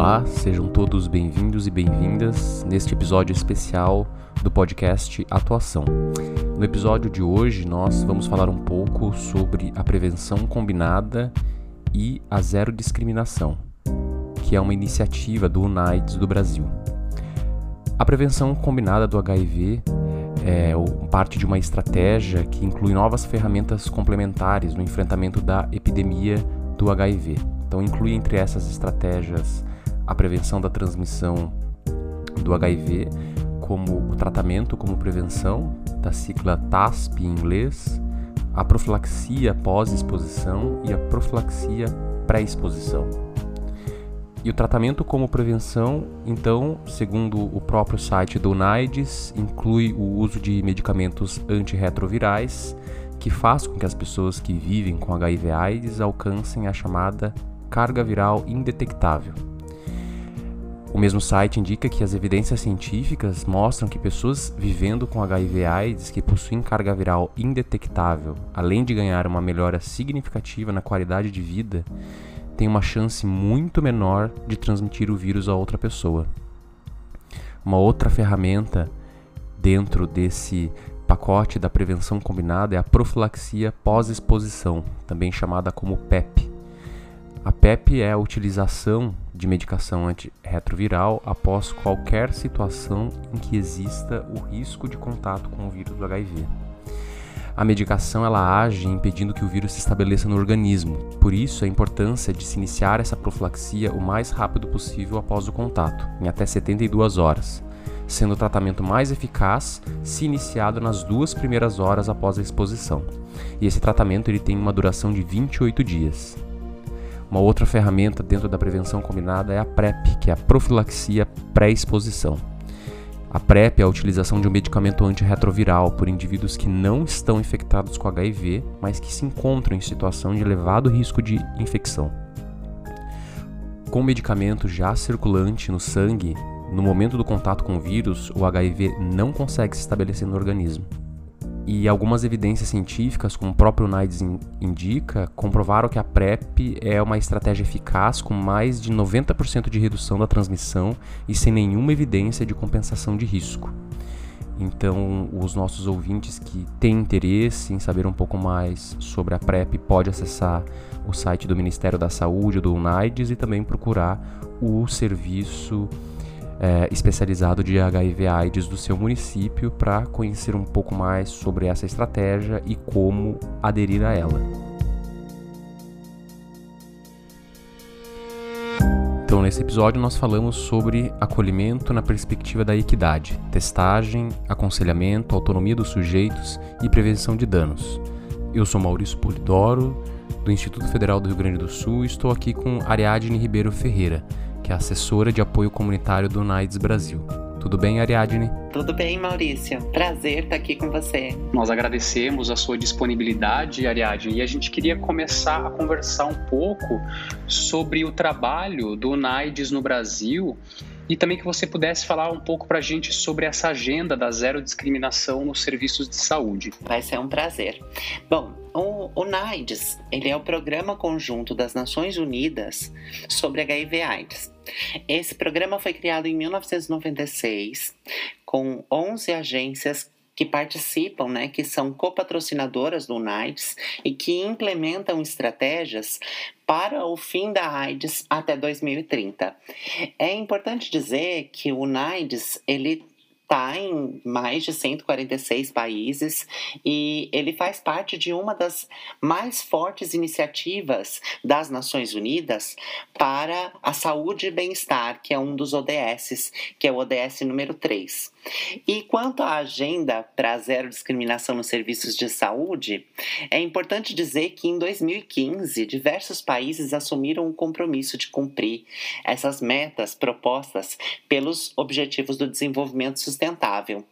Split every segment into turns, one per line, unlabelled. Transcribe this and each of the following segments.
Olá, sejam todos bem-vindos e bem-vindas neste episódio especial do podcast Atuação. No episódio de hoje, nós vamos falar um pouco sobre a prevenção combinada e a zero discriminação, que é uma iniciativa do UNAIDS do Brasil. A prevenção combinada do HIV é parte de uma estratégia que inclui novas ferramentas complementares no enfrentamento da epidemia do HIV. Então, inclui entre essas estratégias a prevenção da transmissão do HIV, como o tratamento como prevenção, da sigla TASP em inglês, a profilaxia pós-exposição e a profilaxia pré-exposição. E o tratamento como prevenção, então, segundo o próprio site do UNAIDS, inclui o uso de medicamentos antirretrovirais, que faz com que as pessoas que vivem com HIV/AIDS alcancem a chamada carga viral indetectável. O mesmo site indica que as evidências científicas mostram que pessoas vivendo com HIV/AIDS que possuem carga viral indetectável, além de ganhar uma melhora significativa na qualidade de vida, têm uma chance muito menor de transmitir o vírus a outra pessoa. Uma outra ferramenta dentro desse pacote da prevenção combinada é a profilaxia pós-exposição, também chamada como PEP. A PEP é a utilização de medicação antirretroviral após qualquer situação em que exista o risco de contato com o vírus do HIV. A medicação ela age impedindo que o vírus se estabeleça no organismo. Por isso, a importância de se iniciar essa profilaxia o mais rápido possível após o contato, em até 72 horas, sendo o tratamento mais eficaz se iniciado nas duas primeiras horas após a exposição. E esse tratamento ele tem uma duração de 28 dias. Uma outra ferramenta dentro da prevenção combinada é a PrEP, que é a profilaxia pré-exposição. A PrEP é a utilização de um medicamento antirretroviral por indivíduos que não estão infectados com HIV, mas que se encontram em situação de elevado risco de infecção. Com o medicamento já circulante no sangue, no momento do contato com o vírus, o HIV não consegue se estabelecer no organismo e algumas evidências científicas, como o próprio NIDES indica, comprovaram que a PrEP é uma estratégia eficaz com mais de 90% de redução da transmissão e sem nenhuma evidência de compensação de risco. Então, os nossos ouvintes que têm interesse em saber um pouco mais sobre a PrEP pode acessar o site do Ministério da Saúde, do UNAIDS, e também procurar o serviço é, especializado de HIV/AIDS do seu município para conhecer um pouco mais sobre essa estratégia e como aderir a ela. Então, nesse episódio, nós falamos sobre acolhimento na perspectiva da equidade, testagem, aconselhamento, autonomia dos sujeitos e prevenção de danos. Eu sou Maurício Polidoro, do Instituto Federal do Rio Grande do Sul, e estou aqui com Ariadne Ribeiro Ferreira, que é assessora de apoio comunitário do NAIDS Brasil. Tudo bem, Ariadne?
Tudo bem, Maurício. Prazer estar aqui com você.
Nós agradecemos a sua disponibilidade, Ariadne, e a gente queria começar a conversar um pouco sobre o trabalho do NAIDS no Brasil e também que você pudesse falar um pouco para a gente sobre essa agenda da zero discriminação nos serviços de saúde.
Vai ser um prazer. Bom, o, o ele é o Programa Conjunto das Nações Unidas sobre HIV/AIDS. Esse programa foi criado em 1996 com 11 agências que participam, né, que são copatrocinadoras do NAIDS e que implementam estratégias para o fim da AIDS até 2030. É importante dizer que o NAIDS ele está em mais de 146 países e ele faz parte de uma das mais fortes iniciativas das Nações Unidas para a saúde e bem-estar, que é um dos ODSs, que é o ODS número 3. E quanto à agenda para zero discriminação nos serviços de saúde, é importante dizer que em 2015 diversos países assumiram o compromisso de cumprir essas metas propostas pelos Objetivos do Desenvolvimento Sustentável.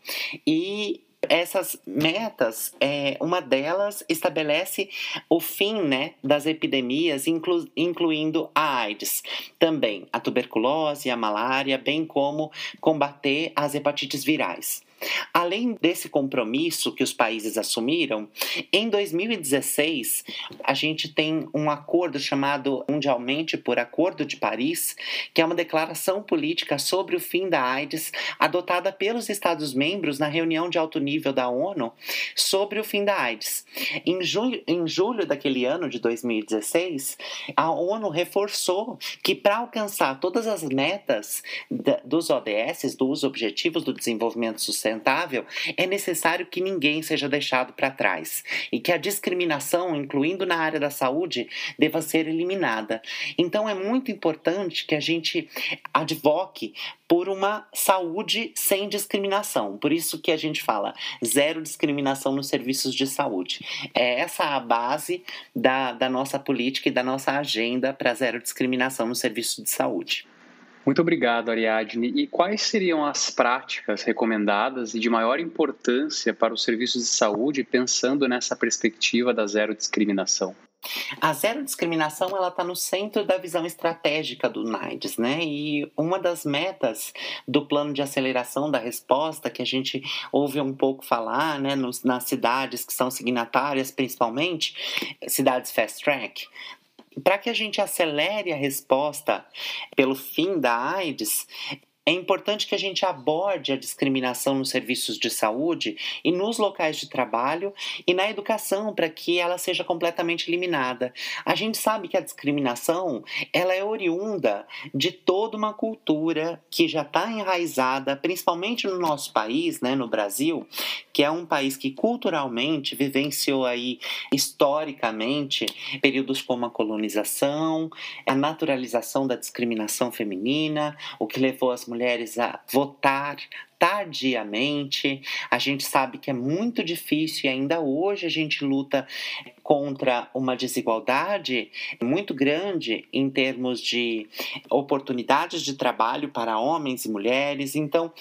E essas metas, é, uma delas estabelece o fim né, das epidemias, inclu, incluindo a AIDS, também a tuberculose, a malária, bem como combater as hepatites virais. Além desse compromisso que os países assumiram, em 2016 a gente tem um acordo chamado mundialmente por Acordo de Paris, que é uma declaração política sobre o fim da AIDS adotada pelos Estados-membros na reunião de alto nível da ONU sobre o fim da AIDS. Em, junho, em julho daquele ano de 2016, a ONU reforçou que para alcançar todas as metas dos ODS, dos Objetivos do Desenvolvimento Sustentável, é necessário que ninguém seja deixado para trás e que a discriminação, incluindo na área da saúde, deva ser eliminada. Então é muito importante que a gente advoque por uma saúde sem discriminação. Por isso que a gente fala zero discriminação nos serviços de saúde. É essa a base da, da nossa política e da nossa agenda para zero discriminação nos serviços de saúde.
Muito obrigado, Ariadne. E quais seriam as práticas recomendadas e de maior importância para os serviços de saúde, pensando nessa perspectiva da zero discriminação?
A zero discriminação ela está no centro da visão estratégica do NIDES, né? E uma das metas do plano de aceleração da resposta que a gente ouve um pouco falar, né, nos, nas cidades que são signatárias, principalmente cidades fast track, para que a gente acelere a resposta pelo fim da AIDS, é importante que a gente aborde a discriminação nos serviços de saúde e nos locais de trabalho e na educação para que ela seja completamente eliminada. A gente sabe que a discriminação ela é oriunda de toda uma cultura que já está enraizada, principalmente no nosso país, né, no Brasil, que é um país que culturalmente vivenciou aí historicamente períodos como a colonização, a naturalização da discriminação feminina, o que levou as mulheres mulheres a votar tardiamente. A gente sabe que é muito difícil e ainda hoje a gente luta contra uma desigualdade muito grande em termos de oportunidades de trabalho para homens e mulheres. Então,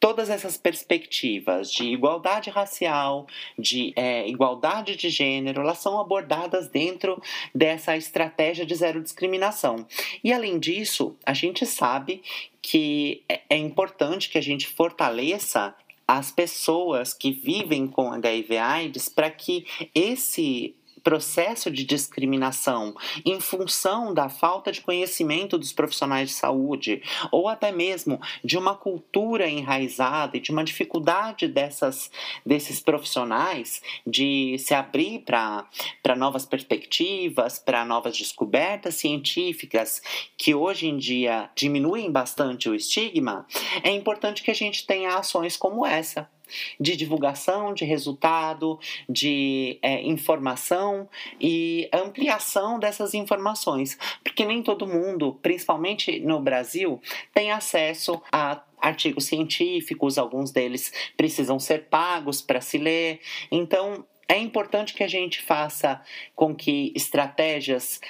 todas essas perspectivas de igualdade racial, de é, igualdade de gênero, elas são abordadas dentro dessa estratégia de zero discriminação. E além disso, a gente sabe que é, é importante que a gente fortaleça as pessoas que vivem com HIV/AIDS para que esse processo de discriminação em função da falta de conhecimento dos profissionais de saúde, ou até mesmo de uma cultura enraizada e de uma dificuldade dessas, desses profissionais de se abrir para novas perspectivas, para novas descobertas científicas, que hoje em dia diminuem bastante o estigma, é importante que a gente tenha ações como essa de divulgação de resultado, de é, informação e ampliação dessas informações, porque nem todo mundo, principalmente no Brasil, tem acesso a artigos científicos, alguns deles precisam ser pagos para se ler. Então, é importante que a gente faça com que estratégias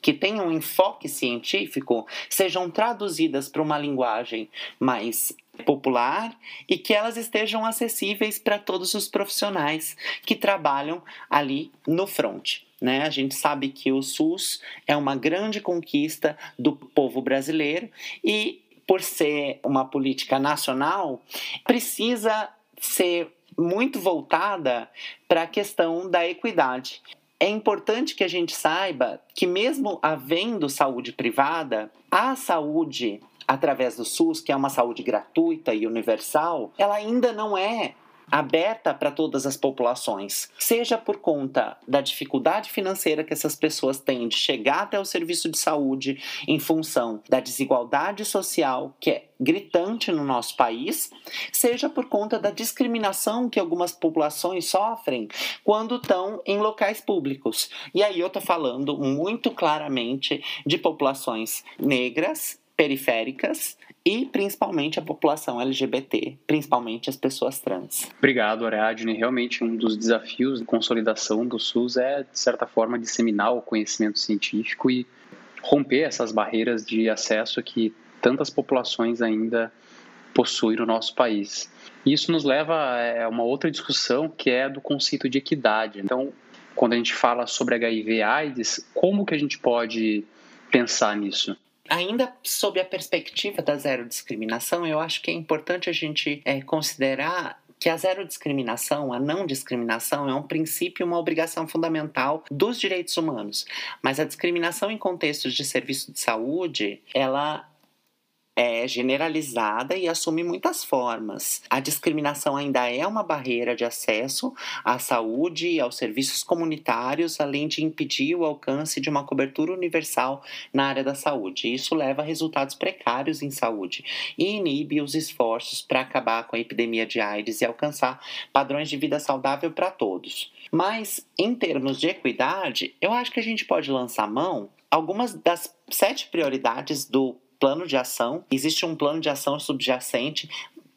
que tenham enfoque científico sejam traduzidas para uma linguagem mais popular e que elas estejam acessíveis para todos os profissionais que trabalham ali no front. Né? A gente sabe que o SUS é uma grande conquista do povo brasileiro e, por ser uma política nacional, precisa ser muito voltada para a questão da equidade. É importante que a gente saiba que, mesmo havendo saúde privada, a saúde através do SUS, que é uma saúde gratuita e universal, ela ainda não é aberta para todas as populações, seja por conta da dificuldade financeira que essas pessoas têm de chegar até o serviço de saúde em função da desigualdade social que é gritante no nosso país, seja por conta da discriminação que algumas populações sofrem quando estão em locais públicos. E aí eu estou falando muito claramente de populações negras periféricas e principalmente a população LGBT, principalmente as pessoas trans.
Obrigado, Ariadne. Realmente um dos desafios de consolidação do SUS é, de certa forma, disseminar o conhecimento científico e romper essas barreiras de acesso que tantas populações ainda possuem no nosso país. Isso nos leva a uma outra discussão que é do conceito de equidade. Então, quando a gente fala sobre HIV/AIDS, como que a gente pode pensar nisso?
Ainda sob a perspectiva da zero discriminação, eu acho que é importante a gente é, considerar que a zero discriminação, a não discriminação, é um princípio e uma obrigação fundamental dos direitos humanos. Mas a discriminação em contextos de serviço de saúde, ela é generalizada e assume muitas formas. A discriminação ainda é uma barreira de acesso à saúde e aos serviços comunitários, além de impedir o alcance de uma cobertura universal na área da saúde. Isso leva a resultados precários em saúde e inibe os esforços para acabar com a epidemia de AIDS e alcançar padrões de vida saudável para todos. Mas, em termos de equidade, eu acho que a gente pode lançar mão algumas das sete prioridades do plano de ação, existe um plano de ação subjacente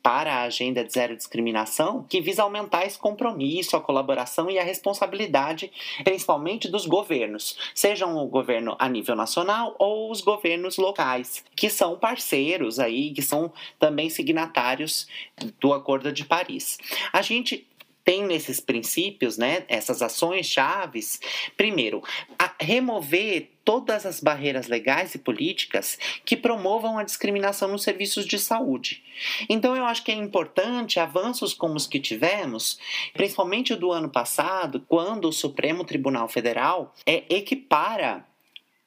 para a agenda de zero discriminação, que visa aumentar esse compromisso, a colaboração e a responsabilidade, principalmente dos governos, sejam o governo a nível nacional ou os governos locais, que são parceiros aí, que são também signatários do Acordo de Paris. A gente tem nesses princípios, né, essas ações chaves, primeiro, remover todas as barreiras legais e políticas que promovam a discriminação nos serviços de saúde. Então eu acho que é importante avanços como os que tivemos, principalmente do ano passado, quando o Supremo Tribunal Federal é, equipara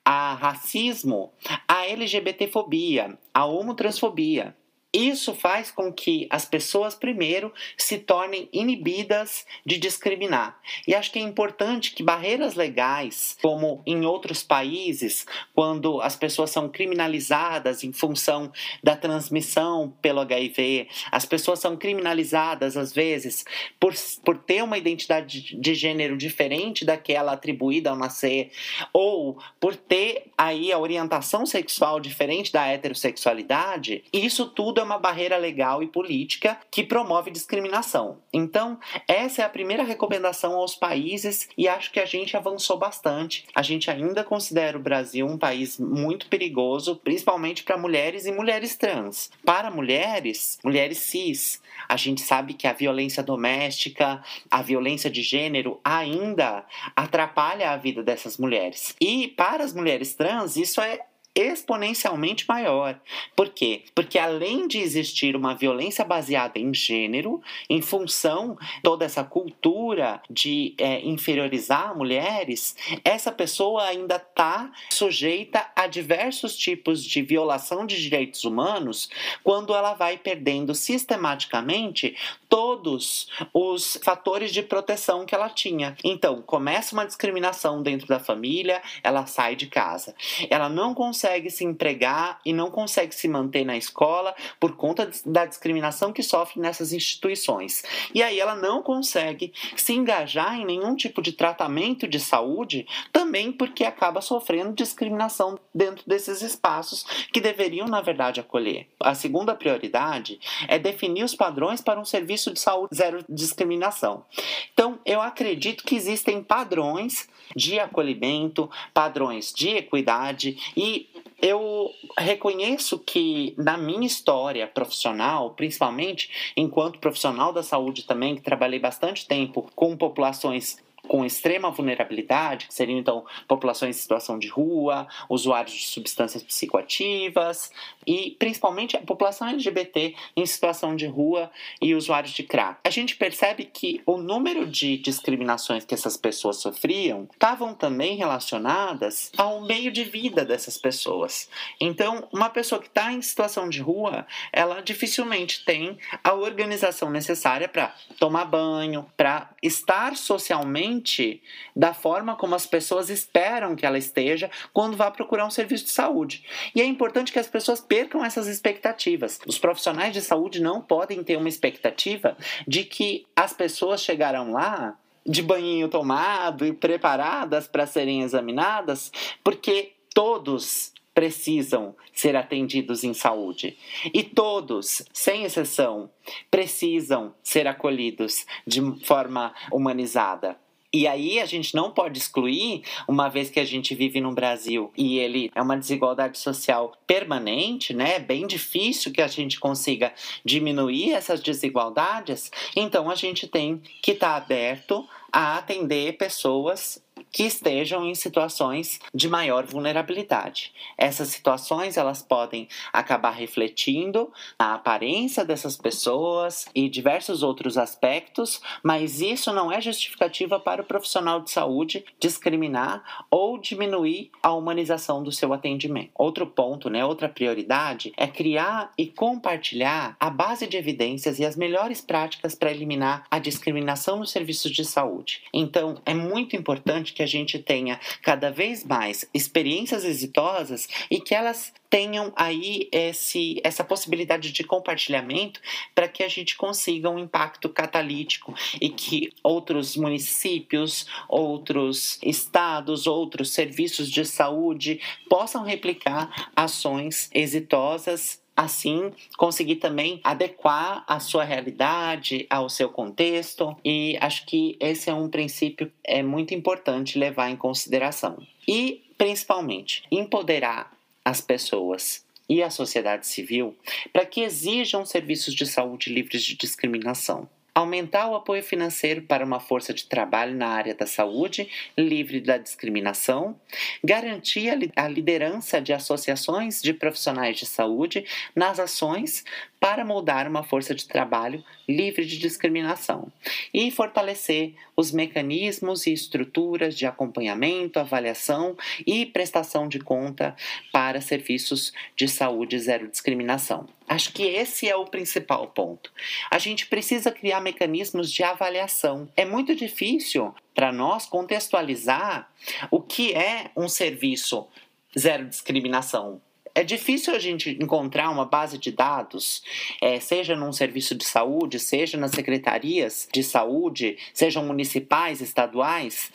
a racismo, a LGBTfobia, a homotransfobia. Isso faz com que as pessoas, primeiro, se tornem inibidas de discriminar. E acho que é importante que barreiras legais, como em outros países, quando as pessoas são criminalizadas em função da transmissão pelo HIV, as pessoas são criminalizadas, às vezes, por, por ter uma identidade de gênero diferente daquela atribuída ao nascer, ou por ter aí a orientação sexual diferente da heterossexualidade, isso tudo é uma barreira legal e política que promove discriminação. Então, essa é a primeira recomendação aos países e acho que a gente avançou bastante. A gente ainda considera o Brasil um país muito perigoso, principalmente para mulheres e mulheres trans. Para mulheres, mulheres cis, a gente sabe que a violência doméstica, a violência de gênero ainda atrapalha a vida dessas mulheres. E para as mulheres trans, isso é exponencialmente maior. Por quê? Porque além de existir uma violência baseada em gênero, em função toda essa cultura de é, inferiorizar mulheres, essa pessoa ainda está sujeita a diversos tipos de violação de direitos humanos quando ela vai perdendo sistematicamente todos os fatores de proteção que ela tinha. Então, começa uma discriminação dentro da família, ela sai de casa. Ela não consegue se empregar e não consegue se manter na escola por conta da discriminação que sofre nessas instituições. E aí ela não consegue se engajar em nenhum tipo de tratamento de saúde, também porque acaba sofrendo discriminação dentro desses espaços que deveriam, na verdade, acolher. A segunda prioridade é definir os padrões para um serviço de saúde zero discriminação. Então, eu acredito que existem padrões de acolhimento, padrões de equidade e eu reconheço que na minha história profissional, principalmente enquanto profissional da saúde também, que trabalhei bastante tempo com populações com extrema vulnerabilidade, que seriam então populações em situação de rua, usuários de substâncias psicoativas e principalmente a população LGBT em situação de rua e usuários de crack. A gente percebe que o número de discriminações que essas pessoas sofriam estavam também relacionadas ao meio de vida dessas pessoas. Então, uma pessoa que está em situação de rua, ela dificilmente tem a organização necessária para tomar banho, para estar socialmente da forma como as pessoas esperam que ela esteja quando vá procurar um serviço de saúde. E é importante que as pessoas percam essas expectativas. Os profissionais de saúde não podem ter uma expectativa de que as pessoas chegarão lá de banhinho tomado e preparadas para serem examinadas, porque todos precisam ser atendidos em saúde. E todos, sem exceção, precisam ser acolhidos de forma humanizada. E aí a gente não pode excluir, uma vez que a gente vive no Brasil e ele é uma desigualdade social permanente, né? É bem difícil que a gente consiga diminuir essas desigualdades. Então a gente tem que estar tá aberto a atender pessoas que estejam em situações de maior vulnerabilidade. Essas situações elas podem acabar refletindo a aparência dessas pessoas e diversos outros aspectos, mas isso não é justificativa para o profissional de saúde discriminar ou diminuir a humanização do seu atendimento. Outro ponto, né, outra prioridade é criar e compartilhar a base de evidências e as melhores práticas para eliminar a discriminação nos serviços de saúde. Então, é muito importante que a gente tenha cada vez mais experiências exitosas e que elas tenham aí esse, essa possibilidade de compartilhamento para que a gente consiga um impacto catalítico e que outros municípios, outros estados, outros serviços de saúde possam replicar ações exitosas assim conseguir também adequar a sua realidade ao seu contexto. E acho que esse é um princípio é muito importante levar em consideração. E principalmente empoderar as pessoas e a sociedade civil para que exijam serviços de saúde livres de discriminação aumentar o apoio financeiro para uma força de trabalho na área da saúde, livre da discriminação, garantir a liderança de associações de profissionais de saúde nas ações para moldar uma força de trabalho livre de discriminação e fortalecer os mecanismos e estruturas de acompanhamento, avaliação e prestação de conta para serviços de saúde zero discriminação. Acho que esse é o principal ponto. A gente precisa criar mecanismos de avaliação. É muito difícil para nós contextualizar o que é um serviço zero discriminação é difícil a gente encontrar uma base de dados, é, seja num serviço de saúde, seja nas secretarias de saúde, sejam municipais, estaduais,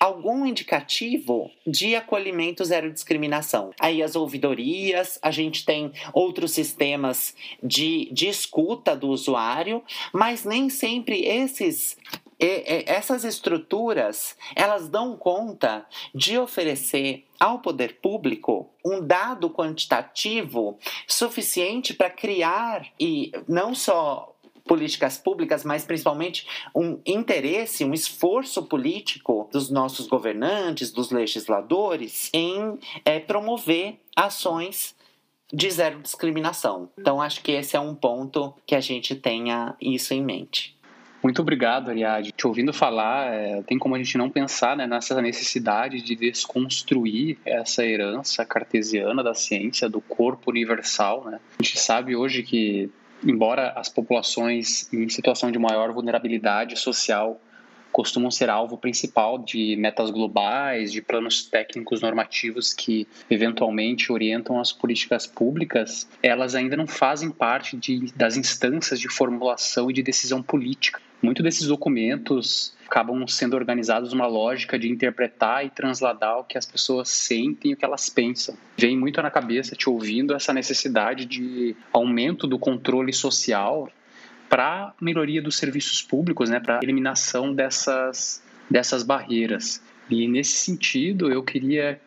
algum indicativo de acolhimento zero discriminação. Aí as ouvidorias, a gente tem outros sistemas de, de escuta do usuário, mas nem sempre esses essas estruturas elas dão conta de oferecer ao poder público um dado quantitativo suficiente para criar e não só políticas públicas, mas principalmente um interesse, um esforço político dos nossos governantes, dos legisladores, em é, promover ações de zero discriminação. Então, acho que esse é um ponto que a gente tenha isso em mente.
Muito obrigado, Ariadne. Te ouvindo falar, é, tem como a gente não pensar né, nessa necessidade de desconstruir essa herança cartesiana da ciência, do corpo universal. Né? A gente sabe hoje que, embora as populações em situação de maior vulnerabilidade social costumam ser alvo principal de metas globais, de planos técnicos normativos que eventualmente orientam as políticas públicas, elas ainda não fazem parte de, das instâncias de formulação e de decisão política. Muitos desses documentos acabam sendo organizados numa lógica de interpretar e transladar o que as pessoas sentem e o que elas pensam. Vem muito na cabeça, te ouvindo, essa necessidade de aumento do controle social para melhoria dos serviços públicos, né, para eliminação dessas, dessas barreiras. E nesse sentido, eu queria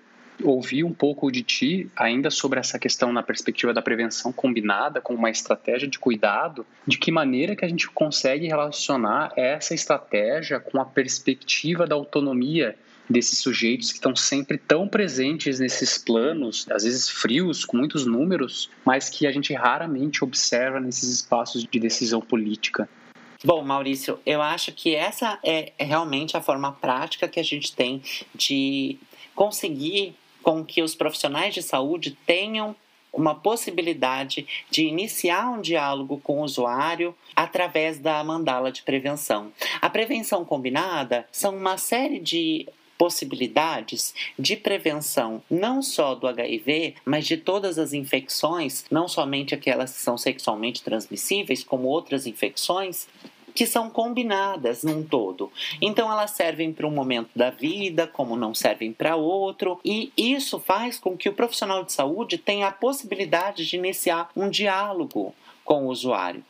ouvir um pouco de ti ainda sobre essa questão na perspectiva da prevenção combinada com uma estratégia de cuidado, de que maneira que a gente consegue relacionar essa estratégia com a perspectiva da autonomia desses sujeitos que estão sempre tão presentes nesses planos, às vezes frios, com muitos números, mas que a gente raramente observa nesses espaços de decisão política.
Bom, Maurício, eu acho que essa é realmente a forma prática que a gente tem de conseguir com que os profissionais de saúde tenham uma possibilidade de iniciar um diálogo com o usuário através da mandala de prevenção. A prevenção combinada são uma série de possibilidades de prevenção não só do HIV, mas de todas as infecções, não somente aquelas que são sexualmente transmissíveis, como outras infecções, que são combinadas num todo. Então elas servem para um momento da vida, como não servem para outro, e isso faz com que o profissional de saúde tenha a possibilidade de iniciar um diálogo com o usuário.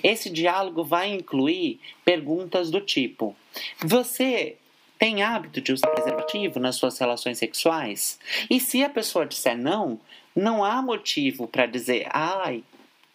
Esse diálogo vai incluir perguntas do tipo: Você tem hábito de usar preservativo nas suas relações sexuais? E se a pessoa disser não, não há motivo para dizer, ai,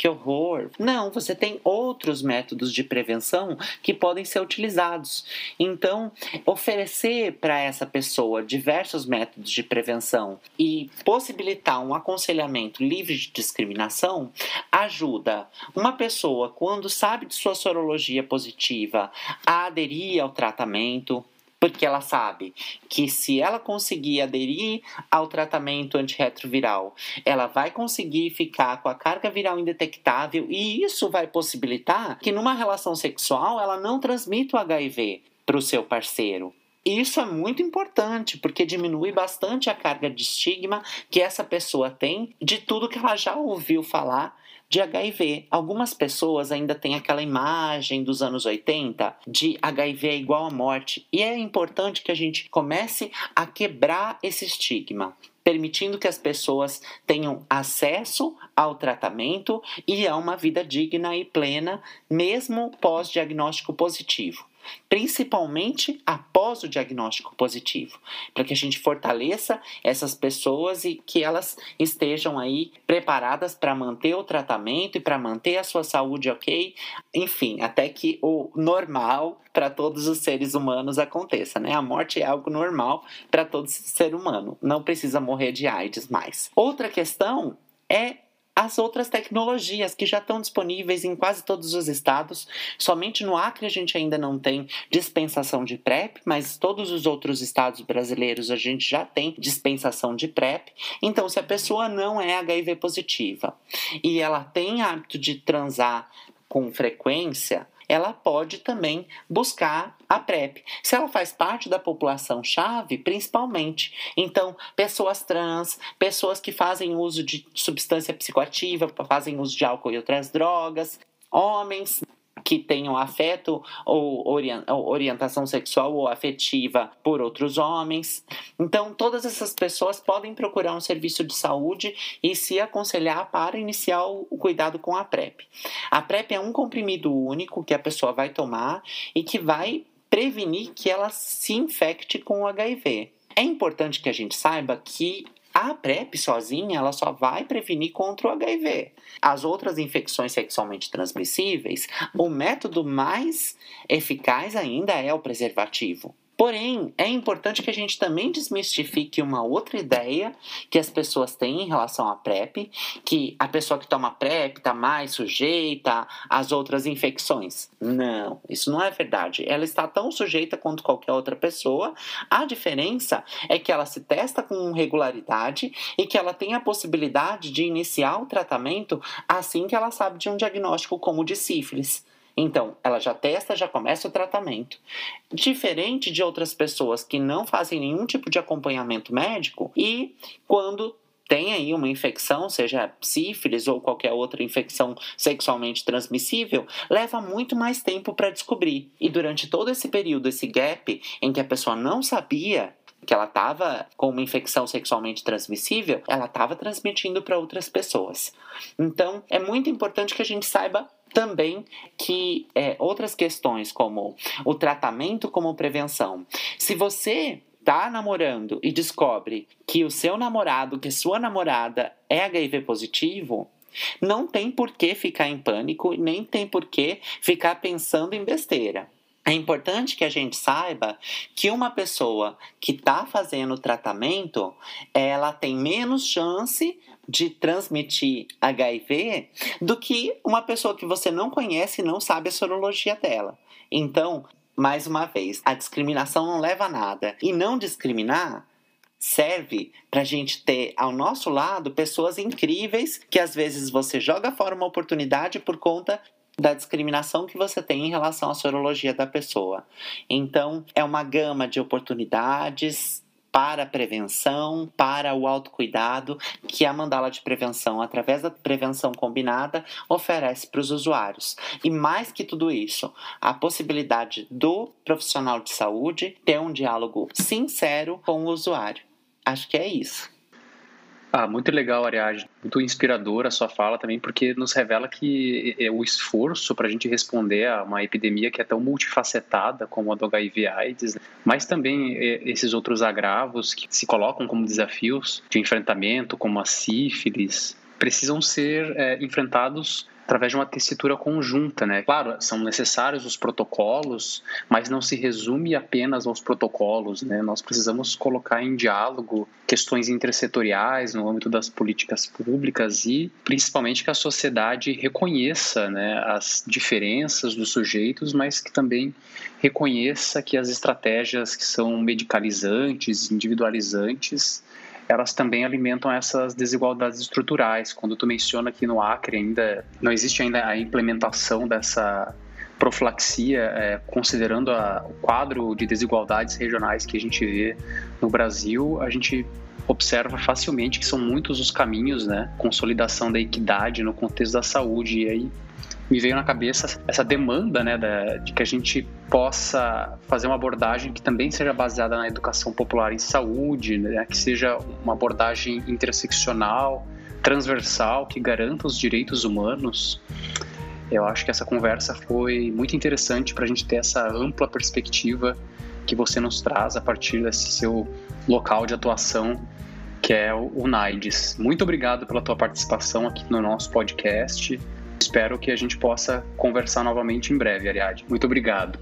que horror. Não, você tem outros métodos de prevenção que podem ser utilizados. Então, oferecer para essa pessoa diversos métodos de prevenção e possibilitar um aconselhamento livre de discriminação ajuda uma pessoa, quando sabe de sua sorologia positiva, a aderir ao tratamento, porque ela sabe que se ela conseguir aderir ao tratamento antirretroviral, ela vai conseguir ficar com a carga viral indetectável e isso vai possibilitar que numa relação sexual ela não transmita o HIV para o seu parceiro. Isso é muito importante, porque diminui bastante a carga de estigma que essa pessoa tem de tudo que ela já ouviu falar de HIV. Algumas pessoas ainda têm aquela imagem dos anos 80 de HIV é igual à morte, e é importante que a gente comece a quebrar esse estigma permitindo que as pessoas tenham acesso ao tratamento e a uma vida digna e plena, mesmo pós-diagnóstico positivo principalmente após o diagnóstico positivo, para que a gente fortaleça essas pessoas e que elas estejam aí preparadas para manter o tratamento e para manter a sua saúde ok, enfim, até que o normal para todos os seres humanos aconteça, né? A morte é algo normal para todo ser humano, não precisa morrer de AIDS mais. Outra questão é as outras tecnologias que já estão disponíveis em quase todos os estados. Somente no Acre a gente ainda não tem dispensação de PrEP, mas todos os outros estados brasileiros a gente já tem dispensação de PrEP. Então, se a pessoa não é HIV positiva e ela tem hábito de transar com frequência, ela pode também buscar a PrEP. Se ela faz parte da população chave, principalmente. Então, pessoas trans, pessoas que fazem uso de substância psicoativa, fazem uso de álcool e outras drogas, homens que tenham afeto ou orientação sexual ou afetiva por outros homens. Então, todas essas pessoas podem procurar um serviço de saúde e se aconselhar para iniciar o cuidado com a PrEP. A PrEP é um comprimido único que a pessoa vai tomar e que vai prevenir que ela se infecte com o HIV. É importante que a gente saiba que a PrEP sozinha, ela só vai prevenir contra o HIV. As outras infecções sexualmente transmissíveis, o método mais eficaz ainda é o preservativo. Porém, é importante que a gente também desmistifique uma outra ideia que as pessoas têm em relação à PrEP, que a pessoa que toma PrEP está mais sujeita às outras infecções. Não, isso não é verdade. Ela está tão sujeita quanto qualquer outra pessoa. A diferença é que ela se testa com regularidade e que ela tem a possibilidade de iniciar o tratamento assim que ela sabe de um diagnóstico como o de sífilis. Então, ela já testa, já começa o tratamento. Diferente de outras pessoas que não fazem nenhum tipo de acompanhamento médico e quando tem aí uma infecção, seja sífilis ou qualquer outra infecção sexualmente transmissível, leva muito mais tempo para descobrir. E durante todo esse período, esse gap em que a pessoa não sabia que ela estava com uma infecção sexualmente transmissível, ela estava transmitindo para outras pessoas. Então, é muito importante que a gente saiba também que é, outras questões, como o tratamento como prevenção. Se você está namorando e descobre que o seu namorado, que sua namorada é HIV positivo, não tem por que ficar em pânico, nem tem por que ficar pensando em besteira. É importante que a gente saiba que uma pessoa que está fazendo tratamento, ela tem menos chance de transmitir HIV do que uma pessoa que você não conhece e não sabe a sorologia dela. Então, mais uma vez, a discriminação não leva a nada. E não discriminar serve para a gente ter ao nosso lado pessoas incríveis que às vezes você joga fora uma oportunidade por conta da discriminação que você tem em relação à sorologia da pessoa. Então, é uma gama de oportunidades para a prevenção, para o autocuidado, que a mandala de prevenção, através da prevenção combinada, oferece para os usuários. E mais que tudo isso, a possibilidade do profissional de saúde ter um diálogo sincero com o usuário. Acho que é isso.
Ah, muito legal, Ariadne. Muito inspiradora a sua fala também, porque nos revela que é o esforço para a gente responder a uma epidemia que é tão multifacetada como a do HIV/AIDS, né? mas também é, esses outros agravos que se colocam como desafios de enfrentamento, como a sífilis, precisam ser é, enfrentados através de uma tessitura conjunta, né? Claro, são necessários os protocolos, mas não se resume apenas aos protocolos, né? Nós precisamos colocar em diálogo questões intersetoriais no âmbito das políticas públicas e principalmente que a sociedade reconheça, né, as diferenças dos sujeitos, mas que também reconheça que as estratégias que são medicalizantes, individualizantes, elas também alimentam essas desigualdades estruturais. Quando tu menciona que no Acre ainda não existe ainda a implementação dessa profilaxia, é, considerando a, o quadro de desigualdades regionais que a gente vê no Brasil, a gente observa facilmente que são muitos os caminhos, né? Consolidação da equidade no contexto da saúde. E aí me veio na cabeça essa demanda, né, da, de que a gente possa fazer uma abordagem que também seja baseada na educação popular em saúde, né, que seja uma abordagem interseccional, transversal, que garanta os direitos humanos. Eu acho que essa conversa foi muito interessante para a gente ter essa ampla perspectiva que você nos traz a partir desse seu local de atuação, que é o NAIDS. Muito obrigado pela tua participação aqui no nosso podcast. Espero que a gente possa conversar novamente em breve, Ariadne. Muito obrigado.